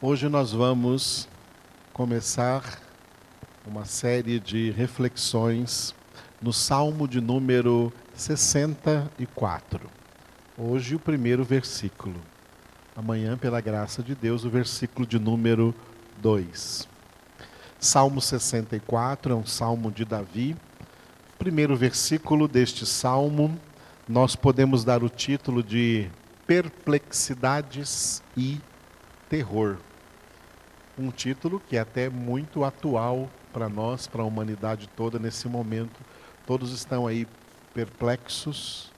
Hoje nós vamos começar uma série de reflexões no Salmo de número 64. Hoje o primeiro versículo. Amanhã, pela graça de Deus, o versículo de número 2. Salmo 64 é um salmo de Davi. Primeiro versículo deste salmo, nós podemos dar o título de Perplexidades e Terror um título que é até muito atual para nós, para a humanidade toda nesse momento. Todos estão aí perplexos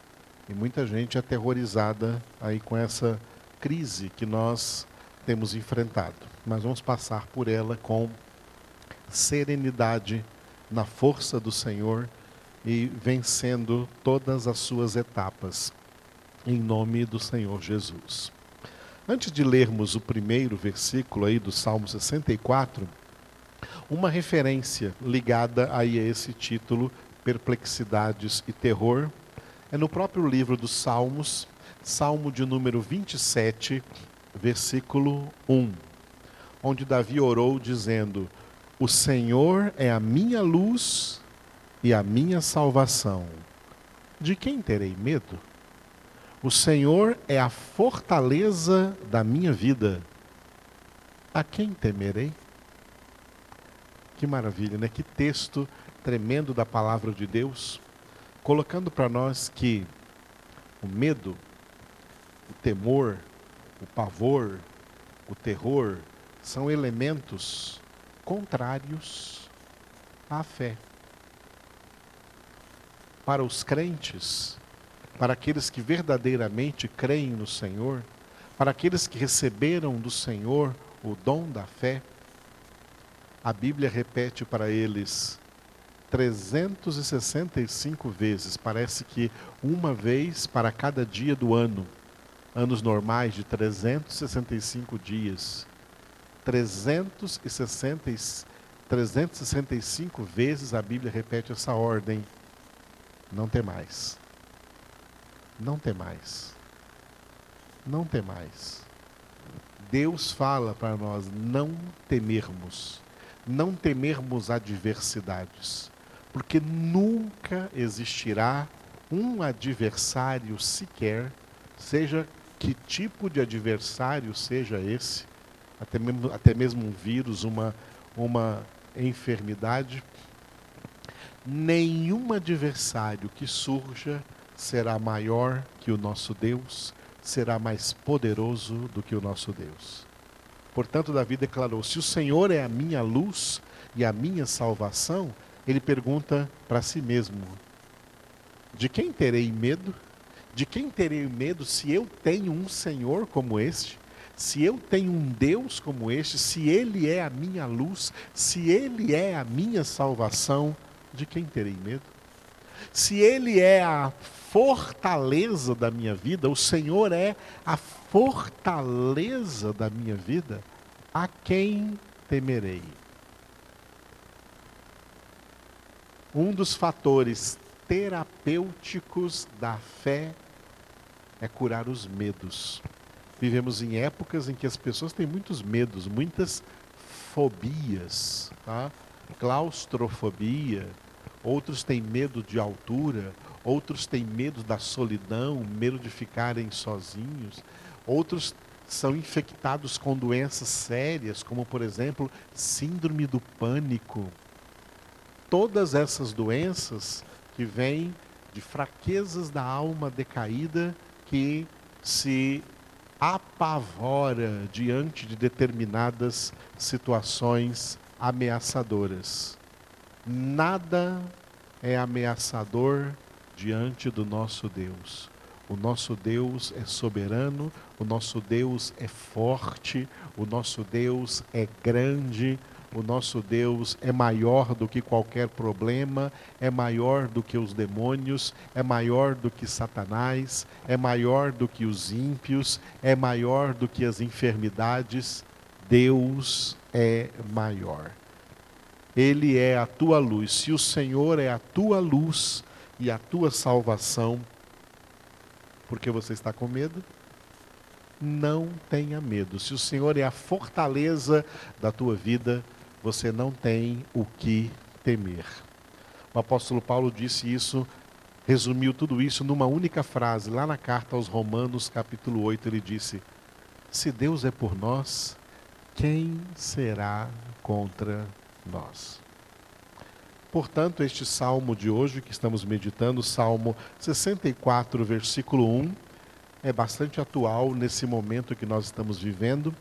e muita gente aterrorizada aí com essa crise que nós temos enfrentado. Mas vamos passar por ela com serenidade na força do Senhor e vencendo todas as suas etapas em nome do Senhor Jesus. Antes de lermos o primeiro versículo aí do Salmo 64, uma referência ligada aí a esse título, Perplexidades e Terror, é no próprio livro dos Salmos, Salmo de número 27, versículo 1, onde Davi orou dizendo: O Senhor é a minha luz e a minha salvação. De quem terei medo? O Senhor é a fortaleza da minha vida. A quem temerei? Que maravilha, né? Que texto tremendo da palavra de Deus, colocando para nós que o medo, o temor, o pavor, o terror são elementos contrários à fé. Para os crentes, para aqueles que verdadeiramente creem no Senhor, para aqueles que receberam do Senhor o dom da fé, a Bíblia repete para eles 365 vezes, parece que uma vez para cada dia do ano, anos normais de 365 dias, 360, 365 vezes a Bíblia repete essa ordem: não tem mais não tem mais. Não tem mais. Deus fala para nós não temermos, não temermos adversidades, porque nunca existirá um adversário sequer, seja que tipo de adversário seja esse, até mesmo, até mesmo um vírus, uma, uma enfermidade, nenhum adversário que surja será maior que o nosso Deus, será mais poderoso do que o nosso Deus. Portanto, Davi declarou: Se o Senhor é a minha luz e a minha salvação, ele pergunta para si mesmo: De quem terei medo? De quem terei medo se eu tenho um Senhor como este? Se eu tenho um Deus como este, se Ele é a minha luz, se Ele é a minha salvação, de quem terei medo? Se Ele é a fortaleza da minha vida, o Senhor é a fortaleza da minha vida, a quem temerei? Um dos fatores terapêuticos da fé é curar os medos. Vivemos em épocas em que as pessoas têm muitos medos, muitas fobias, tá? claustrofobia, outros têm medo de altura, outros têm medo da solidão, medo de ficarem sozinhos, outros são infectados com doenças sérias, como por exemplo, síndrome do pânico. Todas essas doenças que vêm de fraquezas da alma decaída que se apavora diante de determinadas situações ameaçadoras. Nada é ameaçador diante do nosso Deus. O nosso Deus é soberano, o nosso Deus é forte, o nosso Deus é grande, o nosso Deus é maior do que qualquer problema, é maior do que os demônios, é maior do que Satanás, é maior do que os ímpios, é maior do que as enfermidades. Deus é maior. Ele é a tua luz. Se o Senhor é a tua luz e a tua salvação, porque você está com medo? não tenha medo. Se o Senhor é a fortaleza da tua vida, você não tem o que temer. O apóstolo Paulo disse isso, resumiu tudo isso numa única frase, lá na carta aos Romanos, capítulo 8, ele disse: Se Deus é por nós, quem será contra nós? Portanto, este salmo de hoje que estamos meditando, Salmo 64, versículo 1, é bastante atual nesse momento que nós estamos vivendo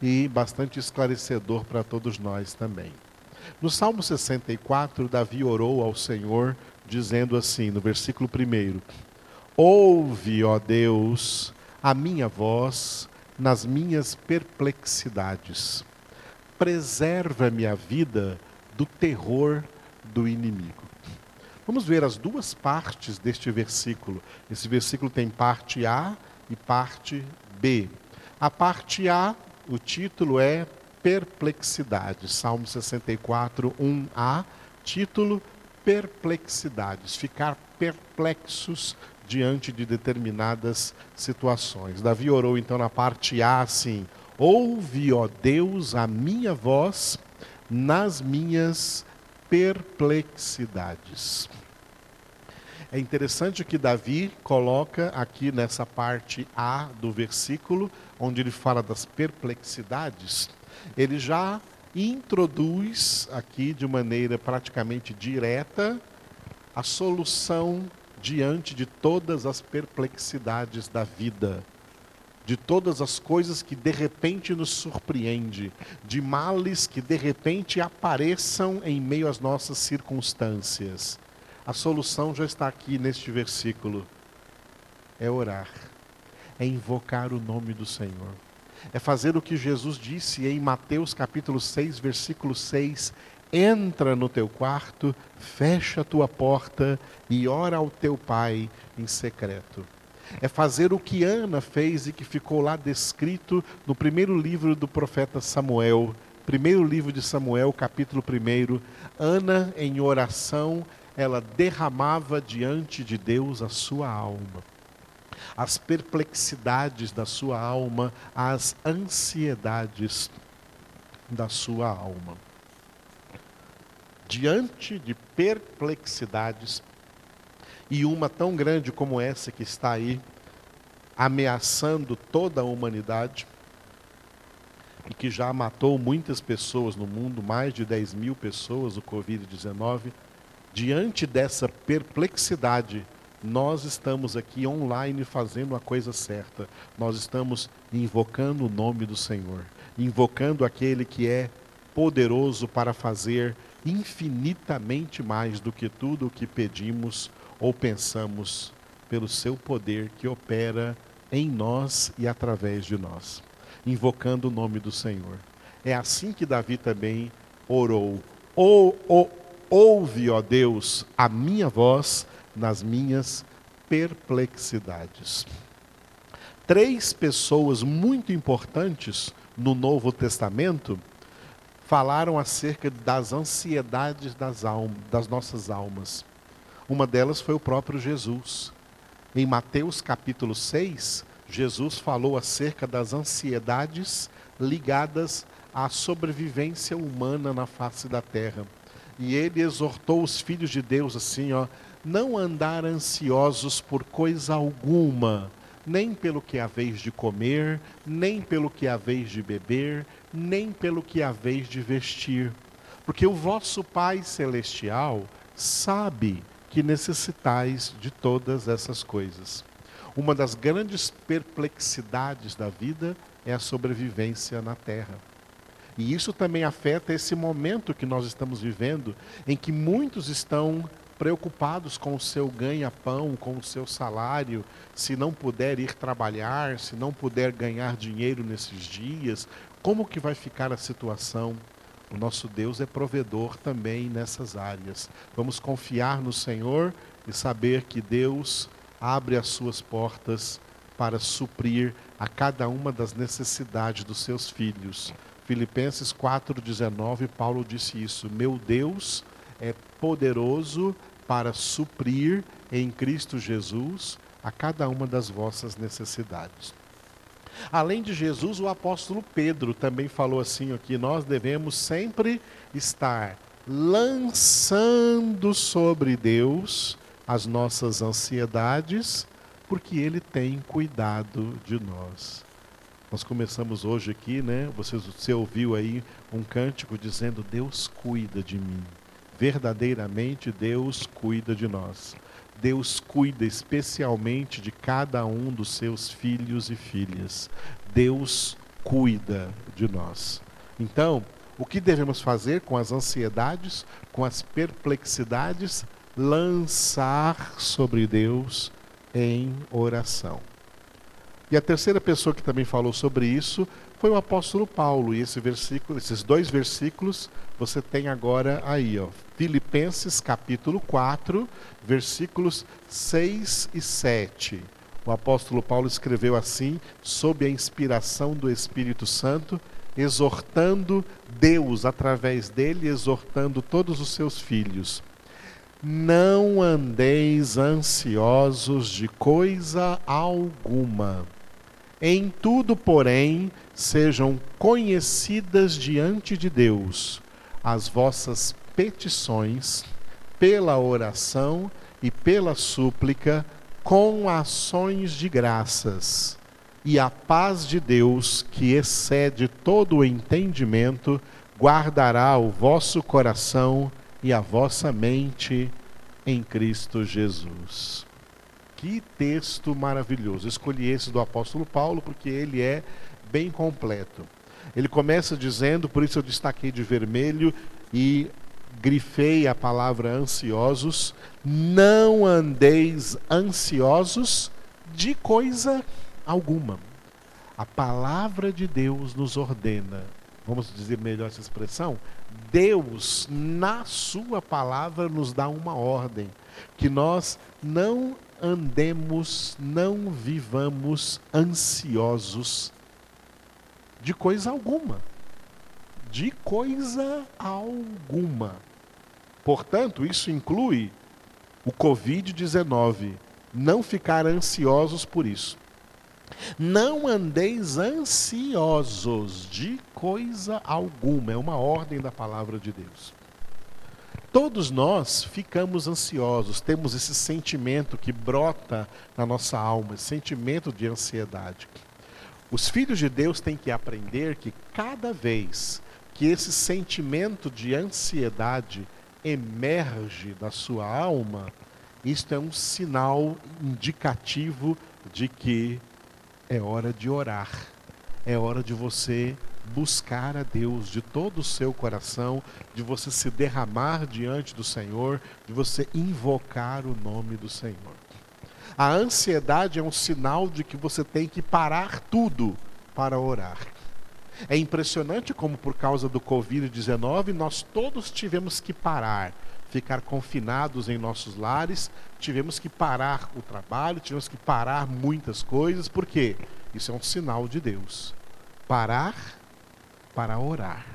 e bastante esclarecedor para todos nós também. No Salmo 64, Davi orou ao Senhor, dizendo assim, no versículo 1: Ouve, ó Deus, a minha voz nas minhas perplexidades. Preserva minha vida do terror do inimigo. Vamos ver as duas partes deste versículo. Esse versículo tem parte A e parte B. A parte A, o título é Perplexidade. Salmo 64, 1a, título Perplexidades. Ficar perplexos diante de determinadas situações. Davi orou então na parte A assim: Ouve, ó Deus, a minha voz nas minhas perplexidades. É interessante que Davi coloca aqui nessa parte A do versículo, onde ele fala das perplexidades, ele já introduz aqui de maneira praticamente direta a solução diante de todas as perplexidades da vida de todas as coisas que de repente nos surpreende, de males que de repente apareçam em meio às nossas circunstâncias. A solução já está aqui neste versículo. É orar, é invocar o nome do Senhor. É fazer o que Jesus disse em Mateus capítulo 6, versículo 6: entra no teu quarto, fecha a tua porta e ora ao teu pai em secreto é fazer o que Ana fez e que ficou lá descrito no primeiro livro do profeta Samuel, primeiro livro de Samuel, capítulo 1. Ana, em oração, ela derramava diante de Deus a sua alma. As perplexidades da sua alma, as ansiedades da sua alma. Diante de perplexidades, e uma tão grande como essa que está aí, ameaçando toda a humanidade e que já matou muitas pessoas no mundo, mais de 10 mil pessoas, o Covid-19, diante dessa perplexidade, nós estamos aqui online fazendo a coisa certa. Nós estamos invocando o nome do Senhor, invocando aquele que é poderoso para fazer infinitamente mais do que tudo o que pedimos ou pensamos pelo seu poder que opera em nós e através de nós, invocando o nome do Senhor. É assim que Davi também orou. Ou, ou, ouve, ó Deus, a minha voz nas minhas perplexidades. Três pessoas muito importantes no Novo Testamento falaram acerca das ansiedades das, almas, das nossas almas. Uma delas foi o próprio Jesus. Em Mateus capítulo 6, Jesus falou acerca das ansiedades ligadas à sobrevivência humana na face da terra. E ele exortou os filhos de Deus assim, ó, não andar ansiosos por coisa alguma, nem pelo que há vez de comer, nem pelo que há vez de beber, nem pelo que há vez de vestir. Porque o vosso Pai celestial sabe que necessitais de todas essas coisas. Uma das grandes perplexidades da vida é a sobrevivência na terra. E isso também afeta esse momento que nós estamos vivendo, em que muitos estão preocupados com o seu ganha-pão, com o seu salário, se não puder ir trabalhar, se não puder ganhar dinheiro nesses dias, como que vai ficar a situação? O nosso Deus é provedor também nessas áreas. Vamos confiar no Senhor e saber que Deus abre as suas portas para suprir a cada uma das necessidades dos seus filhos. Filipenses 4,19, Paulo disse isso: Meu Deus é poderoso para suprir em Cristo Jesus a cada uma das vossas necessidades. Além de Jesus, o apóstolo Pedro também falou assim aqui: nós devemos sempre estar lançando sobre Deus as nossas ansiedades, porque Ele tem cuidado de nós. Nós começamos hoje aqui, né? Você, você ouviu aí um cântico dizendo: Deus cuida de mim. Verdadeiramente, Deus cuida de nós. Deus cuida especialmente de cada um dos seus filhos e filhas. Deus cuida de nós. Então, o que devemos fazer com as ansiedades, com as perplexidades? Lançar sobre Deus em oração. E a terceira pessoa que também falou sobre isso foi o apóstolo Paulo. E esse versículo, esses dois versículos você tem agora aí, ó, Filipenses capítulo 4, versículos 6 e 7. O apóstolo Paulo escreveu assim, sob a inspiração do Espírito Santo, exortando Deus através dele, exortando todos os seus filhos. Não andeis ansiosos de coisa alguma. Em tudo, porém, sejam conhecidas diante de Deus as vossas petições pela oração e pela súplica com ações de graças. E a paz de Deus, que excede todo o entendimento, guardará o vosso coração e a vossa mente em Cristo Jesus. Que texto maravilhoso. Escolhi esse do apóstolo Paulo porque ele é bem completo. Ele começa dizendo, por isso eu destaquei de vermelho e grifei a palavra ansiosos, não andeis ansiosos de coisa alguma. A palavra de Deus nos ordena, vamos dizer melhor essa expressão, Deus, na Sua palavra, nos dá uma ordem: que nós não andemos, não vivamos ansiosos de coisa alguma. De coisa alguma. Portanto, isso inclui o Covid-19. Não ficar ansiosos por isso. Não andeis ansiosos de coisa alguma. É uma ordem da palavra de Deus. Todos nós ficamos ansiosos, temos esse sentimento que brota na nossa alma, esse sentimento de ansiedade. Os filhos de Deus têm que aprender que cada vez que esse sentimento de ansiedade emerge da sua alma, isto é um sinal indicativo de que é hora de orar, é hora de você buscar a Deus de todo o seu coração, de você se derramar diante do Senhor, de você invocar o nome do Senhor. A ansiedade é um sinal de que você tem que parar tudo para orar. É impressionante como, por causa do Covid-19, nós todos tivemos que parar, ficar confinados em nossos lares, tivemos que parar o trabalho, tivemos que parar muitas coisas, por quê? Isso é um sinal de Deus. Parar para orar.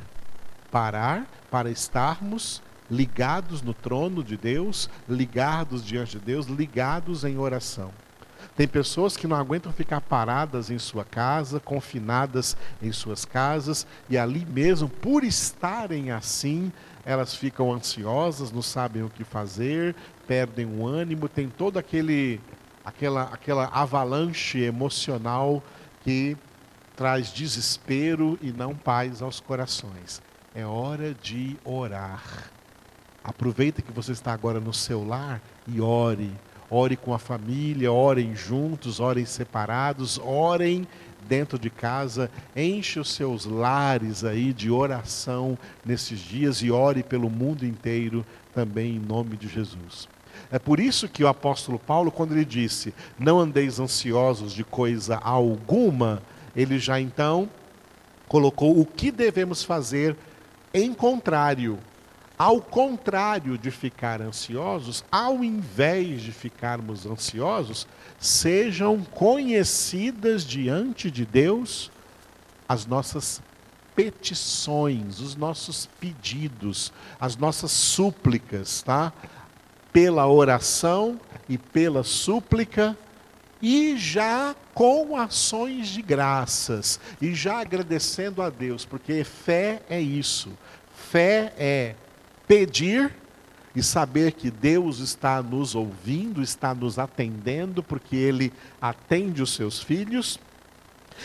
Parar para estarmos ligados no trono de Deus, ligados diante de Deus, ligados em oração. Tem pessoas que não aguentam ficar paradas em sua casa, confinadas em suas casas, e ali mesmo, por estarem assim, elas ficam ansiosas, não sabem o que fazer, perdem o ânimo, tem todo aquele aquela aquela avalanche emocional que traz desespero e não paz aos corações. É hora de orar. Aproveita que você está agora no seu lar e ore. Ore com a família, orem juntos, orem separados, orem dentro de casa, enche os seus lares aí de oração nesses dias e ore pelo mundo inteiro também em nome de Jesus. É por isso que o apóstolo Paulo, quando ele disse: Não andeis ansiosos de coisa alguma, ele já então colocou o que devemos fazer em contrário. Ao contrário de ficar ansiosos, ao invés de ficarmos ansiosos, sejam conhecidas diante de Deus as nossas petições, os nossos pedidos, as nossas súplicas, tá? Pela oração e pela súplica e já com ações de graças, e já agradecendo a Deus, porque fé é isso. Fé é pedir e saber que Deus está nos ouvindo, está nos atendendo, porque Ele atende os seus filhos.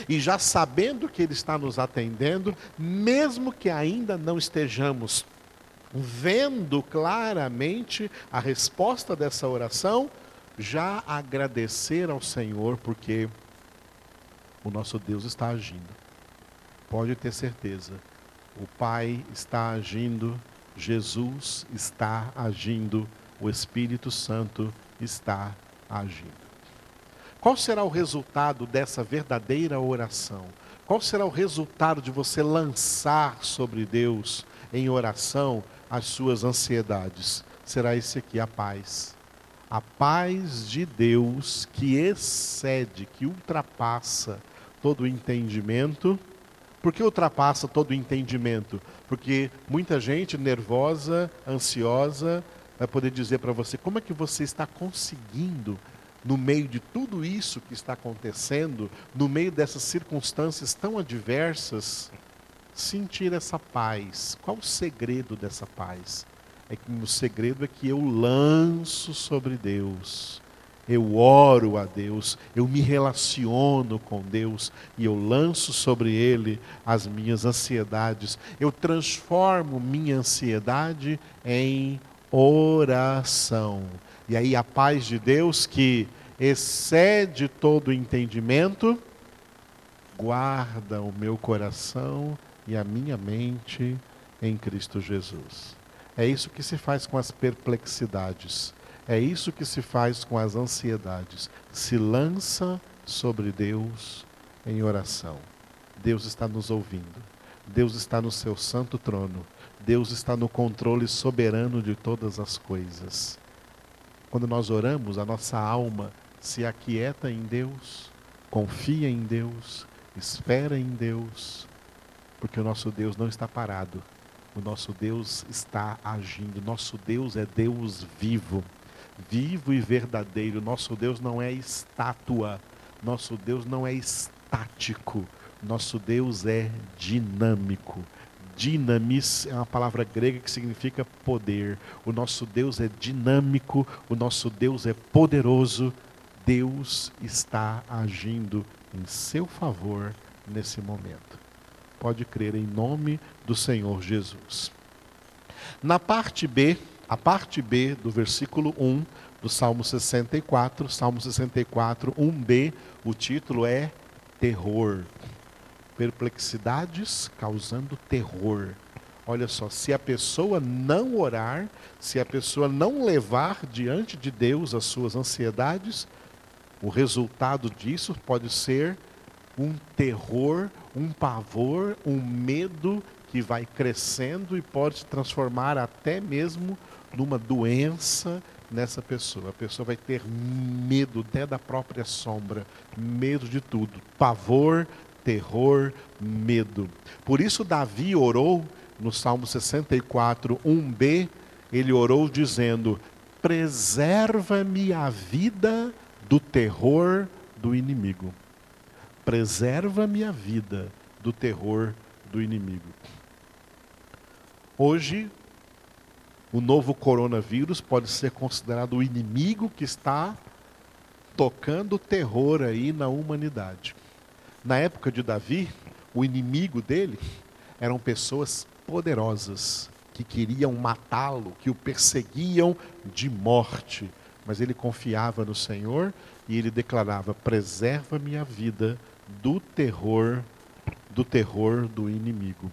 E já sabendo que Ele está nos atendendo, mesmo que ainda não estejamos vendo claramente a resposta dessa oração, já agradecer ao Senhor, porque o nosso Deus está agindo. Pode ter certeza. O Pai está agindo, Jesus está agindo, o Espírito Santo está agindo. Qual será o resultado dessa verdadeira oração? Qual será o resultado de você lançar sobre Deus em oração as suas ansiedades? Será esse aqui, a paz a paz de Deus que excede, que ultrapassa todo entendimento. Por que ultrapassa todo entendimento? Porque muita gente nervosa, ansiosa, vai poder dizer para você como é que você está conseguindo, no meio de tudo isso que está acontecendo, no meio dessas circunstâncias tão adversas, sentir essa paz. Qual o segredo dessa paz? é que o segredo é que eu lanço sobre Deus. Eu oro a Deus, eu me relaciono com Deus e eu lanço sobre Ele as minhas ansiedades. Eu transformo minha ansiedade em oração. E aí a paz de Deus, que excede todo entendimento, guarda o meu coração e a minha mente em Cristo Jesus. É isso que se faz com as perplexidades. É isso que se faz com as ansiedades. Se lança sobre Deus em oração. Deus está nos ouvindo. Deus está no seu santo trono. Deus está no controle soberano de todas as coisas. Quando nós oramos, a nossa alma se aquieta em Deus, confia em Deus, espera em Deus, porque o nosso Deus não está parado, o nosso Deus está agindo. Nosso Deus é Deus vivo, vivo e verdadeiro. Nosso Deus não é estátua. Nosso Deus não é estático. Nosso Deus é dinâmico. Dinamis é uma palavra grega que significa poder. O nosso Deus é dinâmico, o nosso Deus é poderoso. Deus está agindo em seu favor nesse momento pode crer em nome do Senhor Jesus. Na parte B, a parte B do versículo 1 do Salmo 64, Salmo 64, 1b, o título é Terror. Perplexidades causando terror. Olha só, se a pessoa não orar, se a pessoa não levar diante de Deus as suas ansiedades, o resultado disso pode ser um terror, um pavor, um medo que vai crescendo e pode transformar até mesmo numa doença nessa pessoa. A pessoa vai ter medo até da própria sombra, medo de tudo, pavor, terror, medo. Por isso Davi orou no Salmo 64, 1b, ele orou dizendo: "Preserva-me a vida do terror do inimigo" preserva minha vida do terror do inimigo. Hoje, o novo coronavírus pode ser considerado o inimigo que está tocando terror aí na humanidade. Na época de Davi, o inimigo dele eram pessoas poderosas que queriam matá-lo, que o perseguiam de morte. Mas ele confiava no Senhor e ele declarava: preserva minha vida do terror, do terror do inimigo.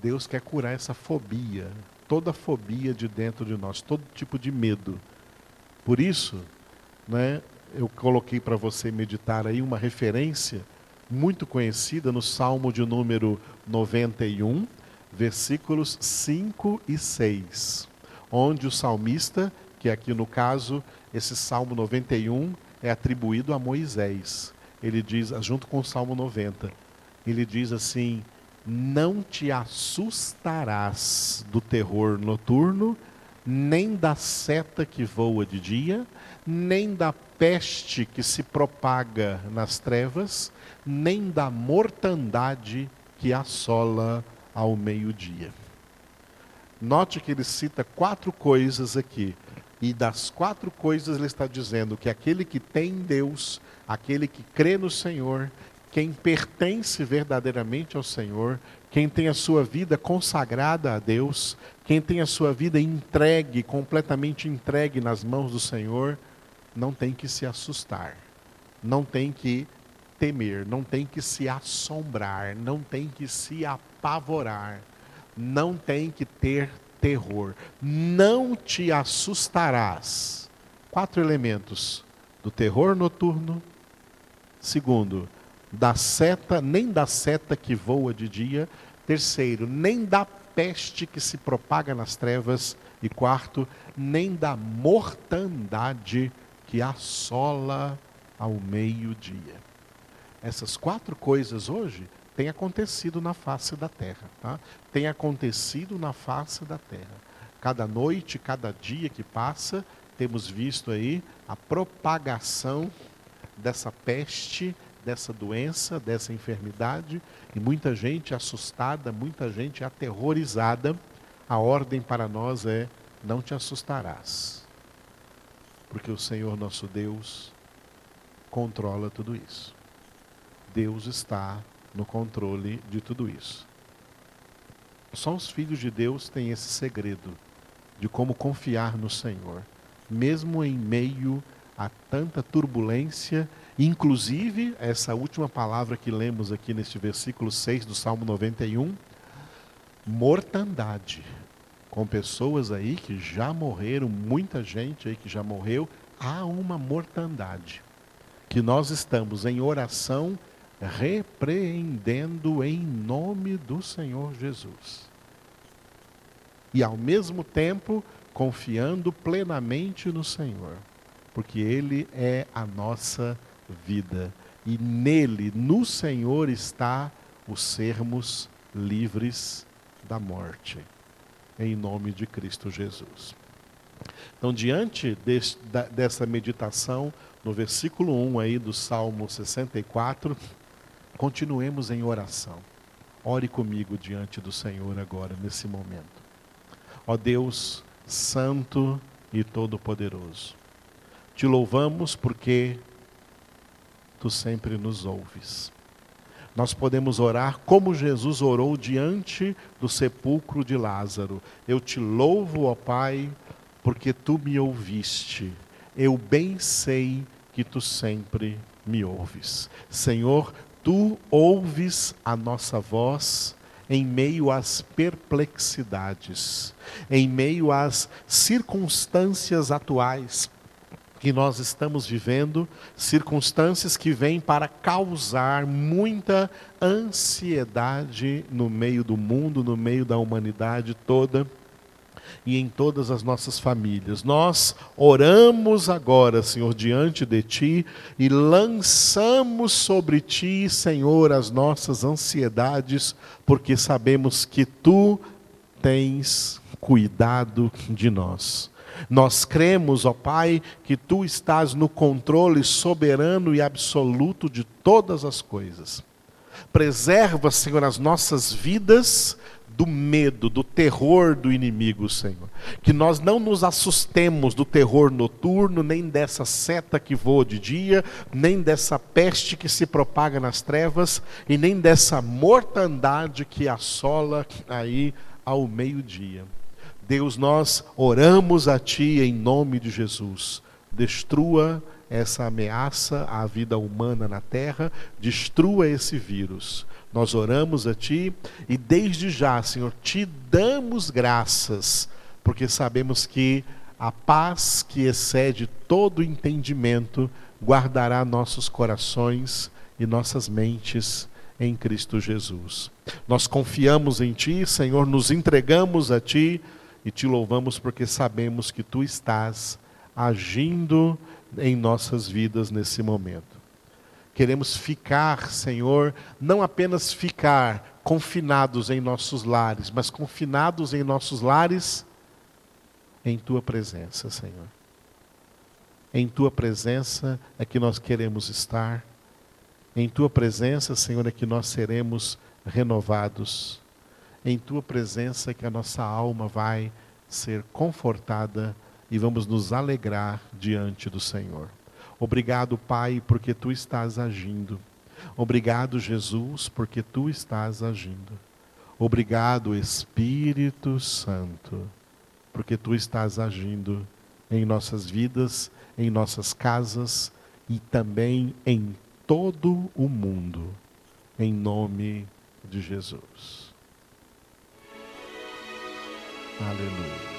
Deus quer curar essa fobia, toda fobia de dentro de nós, todo tipo de medo. Por isso, né, eu coloquei para você meditar aí uma referência muito conhecida no Salmo de número 91, versículos 5 e 6, onde o salmista, que aqui no caso, esse Salmo 91 é atribuído a Moisés ele diz, junto com o Salmo 90, ele diz assim: Não te assustarás do terror noturno, nem da seta que voa de dia, nem da peste que se propaga nas trevas, nem da mortandade que assola ao meio-dia. Note que ele cita quatro coisas aqui. E das quatro coisas ele está dizendo que aquele que tem Deus, aquele que crê no Senhor, quem pertence verdadeiramente ao Senhor, quem tem a sua vida consagrada a Deus, quem tem a sua vida entregue, completamente entregue nas mãos do Senhor, não tem que se assustar, não tem que temer, não tem que se assombrar, não tem que se apavorar, não tem que ter terror. Não te assustarás. Quatro elementos do terror noturno. Segundo, da seta, nem da seta que voa de dia. Terceiro, nem da peste que se propaga nas trevas. E quarto, nem da mortandade que assola ao meio-dia. Essas quatro coisas hoje têm acontecido na face da terra. Tá? Tem acontecido na face da terra. Cada noite, cada dia que passa, temos visto aí a propagação dessa peste, dessa doença, dessa enfermidade, e muita gente assustada, muita gente aterrorizada. A ordem para nós é: não te assustarás, porque o Senhor nosso Deus controla tudo isso. Deus está no controle de tudo isso. Só os filhos de Deus têm esse segredo de como confiar no Senhor, mesmo em meio a tanta turbulência Inclusive, essa última palavra que lemos aqui neste versículo 6 do Salmo 91, mortandade. Com pessoas aí que já morreram, muita gente aí que já morreu, há uma mortandade. Que nós estamos em oração repreendendo em nome do Senhor Jesus. E ao mesmo tempo confiando plenamente no Senhor, porque Ele é a nossa vida. E nele, no Senhor, está o sermos livres da morte. Em nome de Cristo Jesus. Então, diante dessa meditação, no versículo 1 aí do Salmo 64, continuemos em oração. Ore comigo diante do Senhor agora, nesse momento. Ó Deus Santo e Todo-Poderoso, te louvamos porque tu sempre nos ouves. Nós podemos orar como Jesus orou diante do sepulcro de Lázaro. Eu te louvo, ó Pai, porque tu me ouviste. Eu bem sei que tu sempre me ouves. Senhor, tu ouves a nossa voz em meio às perplexidades, em meio às circunstâncias atuais que nós estamos vivendo, circunstâncias que vêm para causar muita ansiedade no meio do mundo, no meio da humanidade toda e em todas as nossas famílias. Nós oramos agora, Senhor, diante de Ti e lançamos sobre Ti, Senhor, as nossas ansiedades, porque sabemos que Tu tens cuidado de nós. Nós cremos, ó Pai, que tu estás no controle soberano e absoluto de todas as coisas. Preserva, Senhor, as nossas vidas do medo, do terror do inimigo, Senhor. Que nós não nos assustemos do terror noturno, nem dessa seta que voa de dia, nem dessa peste que se propaga nas trevas, e nem dessa mortandade que assola aí ao meio-dia. Deus, nós oramos a Ti em nome de Jesus. Destrua essa ameaça à vida humana na terra, destrua esse vírus. Nós oramos a Ti e desde já, Senhor, te damos graças, porque sabemos que a paz que excede todo entendimento guardará nossos corações e nossas mentes em Cristo Jesus. Nós confiamos em Ti, Senhor, nos entregamos a Ti e te louvamos porque sabemos que tu estás agindo em nossas vidas nesse momento. Queremos ficar, Senhor, não apenas ficar confinados em nossos lares, mas confinados em nossos lares em tua presença, Senhor. Em tua presença é que nós queremos estar. Em tua presença, Senhor, é que nós seremos renovados. Em tua presença que a nossa alma vai ser confortada e vamos nos alegrar diante do Senhor. Obrigado, Pai, porque tu estás agindo. Obrigado, Jesus, porque tu estás agindo. Obrigado, Espírito Santo, porque tu estás agindo em nossas vidas, em nossas casas e também em todo o mundo, em nome de Jesus. Hallelujah.